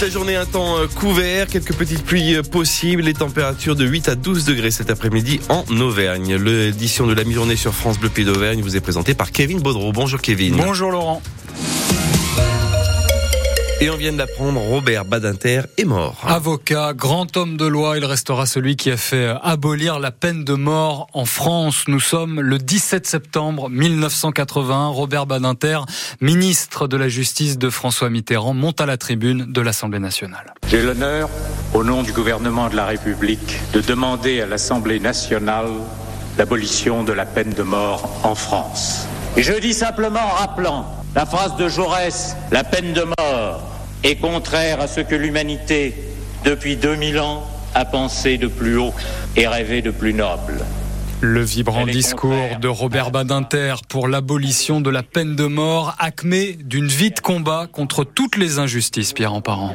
La journée, un temps euh, couvert, quelques petites pluies euh, possibles, les températures de 8 à 12 degrés cet après-midi en Auvergne. L'édition de la mi-journée sur France Bleu Pays d'Auvergne vous est présentée par Kevin Baudreau. Bonjour Kevin. Bonjour Laurent. Et on vient de l'apprendre, Robert Badinter est mort. Avocat, grand homme de loi, il restera celui qui a fait abolir la peine de mort en France. Nous sommes le 17 septembre 1981. Robert Badinter, ministre de la Justice de François Mitterrand, monte à la tribune de l'Assemblée nationale. J'ai l'honneur, au nom du gouvernement de la République, de demander à l'Assemblée nationale l'abolition de la peine de mort en France. Et je dis simplement en rappelant la phrase de Jaurès, la peine de mort est contraire à ce que l'humanité, depuis 2000 ans, a pensé de plus haut et rêvé de plus noble. Le vibrant discours de Robert Badinter pour l'abolition de la peine de mort, acmé d'une vie de combat contre toutes les injustices, Pierre en parent.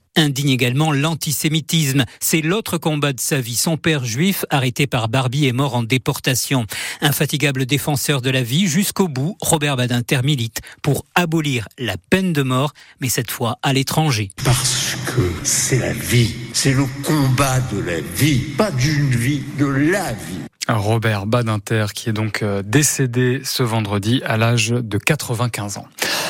indigne également l'antisémitisme. C'est l'autre combat de sa vie. Son père juif, arrêté par Barbie, est mort en déportation. Infatigable défenseur de la vie, jusqu'au bout, Robert Badinter milite pour abolir la peine de mort, mais cette fois à l'étranger. Parce que c'est la vie, c'est le combat de la vie, pas d'une vie, de la vie. Robert Badinter, qui est donc euh, décédé ce vendredi à l'âge de 95 ans.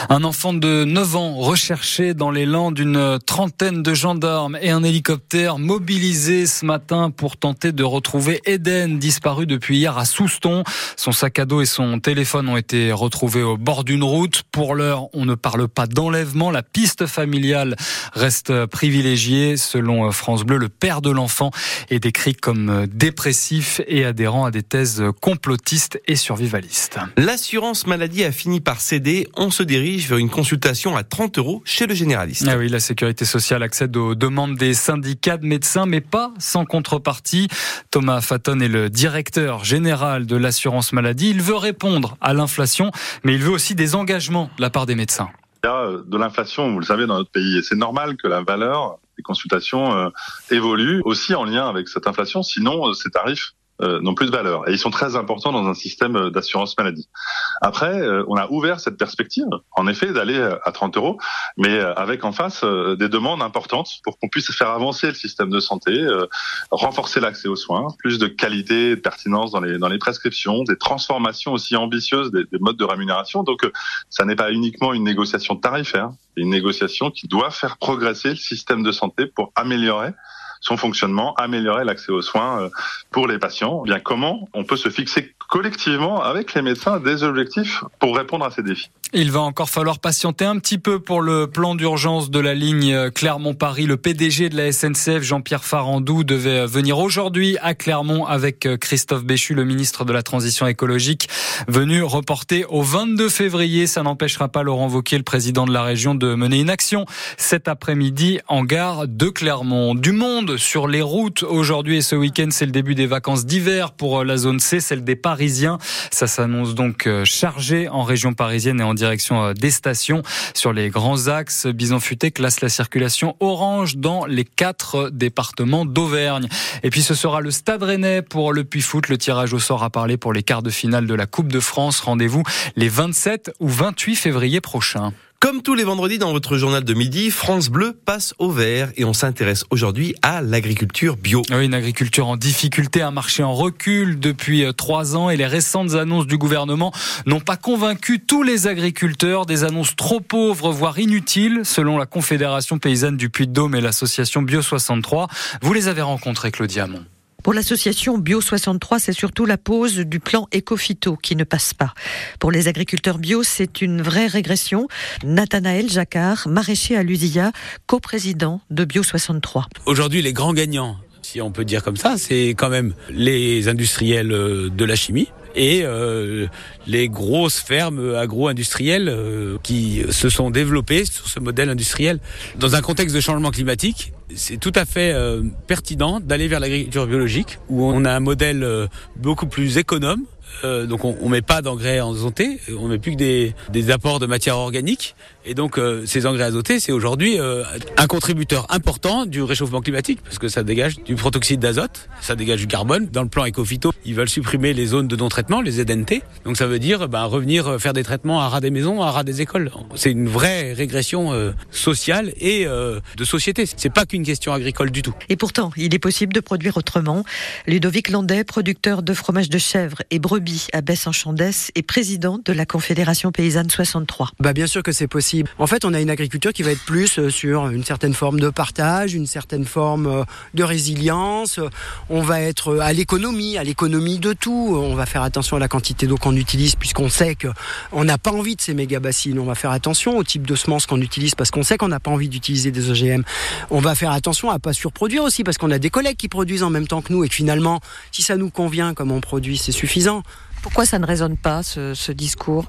Un enfant de 9 ans recherché dans les lands d'une trentaine de gendarmes et un hélicoptère mobilisé ce matin pour tenter de retrouver Eden, disparu depuis hier à Souston. Son sac à dos et son téléphone ont été retrouvés au bord d'une route. Pour l'heure, on ne parle pas d'enlèvement. La piste familiale reste privilégiée. Selon France Bleu, le père de l'enfant est décrit comme dépressif et adhérent à des thèses complotistes et survivalistes. L'assurance maladie a fini par céder. Vers une consultation à 30 euros chez le généraliste. Ah oui, la sécurité sociale accède aux demandes des syndicats de médecins, mais pas sans contrepartie. Thomas Fatton est le directeur général de l'assurance maladie. Il veut répondre à l'inflation, mais il veut aussi des engagements de la part des médecins. Il y a euh, de l'inflation, vous le savez, dans notre pays, et c'est normal que la valeur des consultations euh, évolue aussi en lien avec cette inflation, sinon euh, ces tarifs n'ont plus de valeur. Et ils sont très importants dans un système euh, d'assurance maladie. Après, euh, on a ouvert cette perspective, en effet, d'aller à 30 euros, mais avec en face des demandes importantes pour qu'on puisse faire avancer le système de santé, renforcer l'accès aux soins, plus de qualité de pertinence dans les, dans les prescriptions, des transformations aussi ambitieuses des, des modes de rémunération. Donc, ça n'est pas uniquement une négociation tarifaire, c'est une négociation qui doit faire progresser le système de santé pour améliorer son fonctionnement, améliorer l'accès aux soins euh, pour les patients. Eh bien comment on peut se fixer collectivement avec les médecins des objectifs pour répondre à ces défis? Il va encore falloir patienter un petit peu pour le plan d'urgence de la ligne Clermont-Paris. Le PDG de la SNCF, Jean-Pierre Farandou, devait venir aujourd'hui à Clermont avec Christophe Béchu, le ministre de la Transition écologique, venu reporter au 22 février. Ça n'empêchera pas Laurent Wauquiez, le président de la région, de mener une action cet après-midi en gare de Clermont. Du monde sur les routes aujourd'hui et ce week-end, c'est le début des vacances d'hiver pour la zone C, celle des Parisiens. Ça s'annonce donc chargé en région parisienne et en direction euh, des stations. Sur les grands axes, Bison Futé classe la circulation orange dans les quatre départements d'Auvergne. Et puis ce sera le Stade Rennais pour le Puy Foot. Le tirage au sort a parlé pour les quarts de finale de la Coupe de France. Rendez-vous les 27 ou 28 février prochains. Comme tous les vendredis dans votre journal de midi, France Bleu passe au vert et on s'intéresse aujourd'hui à l'agriculture bio. Oui, une agriculture en difficulté, un marché en recul depuis euh, trois ans et les récentes annonces du gouvernement n'ont pas convaincu tous les agriculteurs. Des annonces trop pauvres, voire inutiles, selon la Confédération paysanne du Puy-de-Dôme et l'association Bio 63. Vous les avez rencontrés, Claudia Pour l'association Bio 63, c'est surtout la pose du plan Ecofito qui ne passe pas. Pour les agriculteurs bio, c'est une vraie régression. Nathanaël Jacquard, maraîcher à Lusia, coprésident de Bio 63. Aujourd'hui, les grands gagnants, si on peut dire comme ça, c'est quand même les industriels euh, de la chimie et euh, les grosses fermes agro-industrielles euh, qui se sont développées sur ce modèle industriel. Dans un contexte de changement climatique, c'est tout à fait euh, pertinent d'aller vers l'agriculture biologique où on a un modèle beaucoup plus économe euh, donc on, on met pas d'engrais azotés, on met plus que des, des apports de matière organique. Et donc euh, ces engrais azotés, c'est aujourd'hui euh, un contributeur important du réchauffement climatique parce que ça dégage du protoxyde d'azote, ça dégage du carbone. Dans le plan Ecofito, ils veulent supprimer les zones de non-traitement, les ZNT. Donc ça veut dire ben, revenir faire des traitements à ras des maisons, à ras des écoles. C'est une vraie régression sociale et de société. C'est pas qu'une question agricole du tout. Et pourtant, il est possible de produire autrement. Ludovic Landais, producteur de fromage de chèvre et brebis à Besse-en-Chandès et président de la Confédération paysanne 63. Bah bien sûr que c'est possible. En fait, on a une agriculture qui va être plus euh, sur une certaine forme de partage, une certaine forme euh, de résilience. On va être euh, à l'économie, à l'économie de tout. On va faire attention à la quantité d'eau qu'on utilise puisqu'on sait qu'on n'a pas envie de ces méga bassines. On va faire attention au type de semences qu'on utilise parce qu'on sait qu'on n'a pas envie d'utiliser des OGM. On va faire attention à pas surproduire aussi parce qu'on a des collègues qui produisent en même temps que nous et que finalement, si ça nous convient comme on produit, c'est suffisant. Pourquoi ça ne résonne pas, ce, ce discours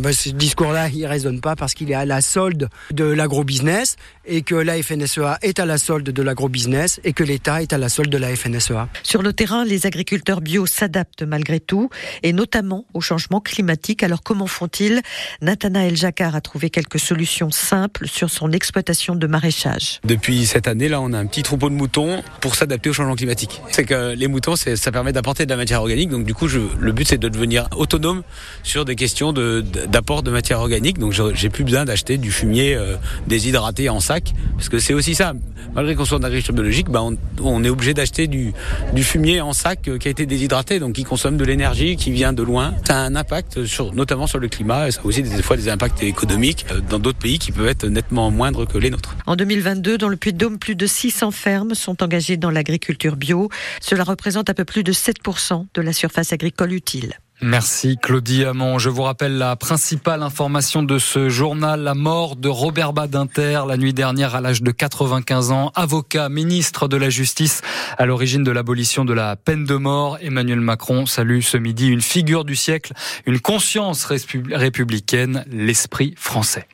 ben, Ce discours-là, il ne résonne pas parce qu'il est à la solde de l'agro-business et que la FNSEA est à la solde de l'agro-business et que l'État est à la solde de la FNSEA. Sur le terrain, les agriculteurs bio s'adaptent malgré tout et notamment au changement climatique. Alors comment font-ils? Nathanaël Jacquard a trouvé quelques solutions simples sur son exploitation de maraîchage. Depuis cette année-là, on a un petit troupeau de moutons pour s'adapter au changement climatique. C'est que les moutons, ça permet d'apporter de la matière organique. Donc du coup, je, le but, c'est de de devenir autonome sur des questions d'apport de, de, matière organique. Donc j'ai plus besoin d'acheter du fumier euh, déshydraté en sac, parce que c'est aussi ça. Malgré qu'on soit en agriculture biologique, bah on, est obligé d'acheter du, du, fumier en sac euh, qui a été déshydraté, donc qui consomme de l'énergie, qui vient de loin. Ça a un impact sur, notamment sur le climat, et ça a aussi des fois des impacts économiques euh, dans d'autres pays qui peuvent être nettement moindres que les nôtres. En 2022, dans le Puy-de-Dôme, plus de 600 fermes sont engagées dans l'agriculture bio. Cela représente un peu plus de 7% de la surface agricole utile. Merci Claudie Hamon. Je vous rappelle la principale information de ce journal, la mort de Robert Badinter la nuit dernière à l'âge de 95 ans, avocat, ministre de la Justice à l'origine de l'abolition de la peine de mort. Emmanuel Macron salue ce midi une figure du siècle, une conscience républicaine, l'esprit français.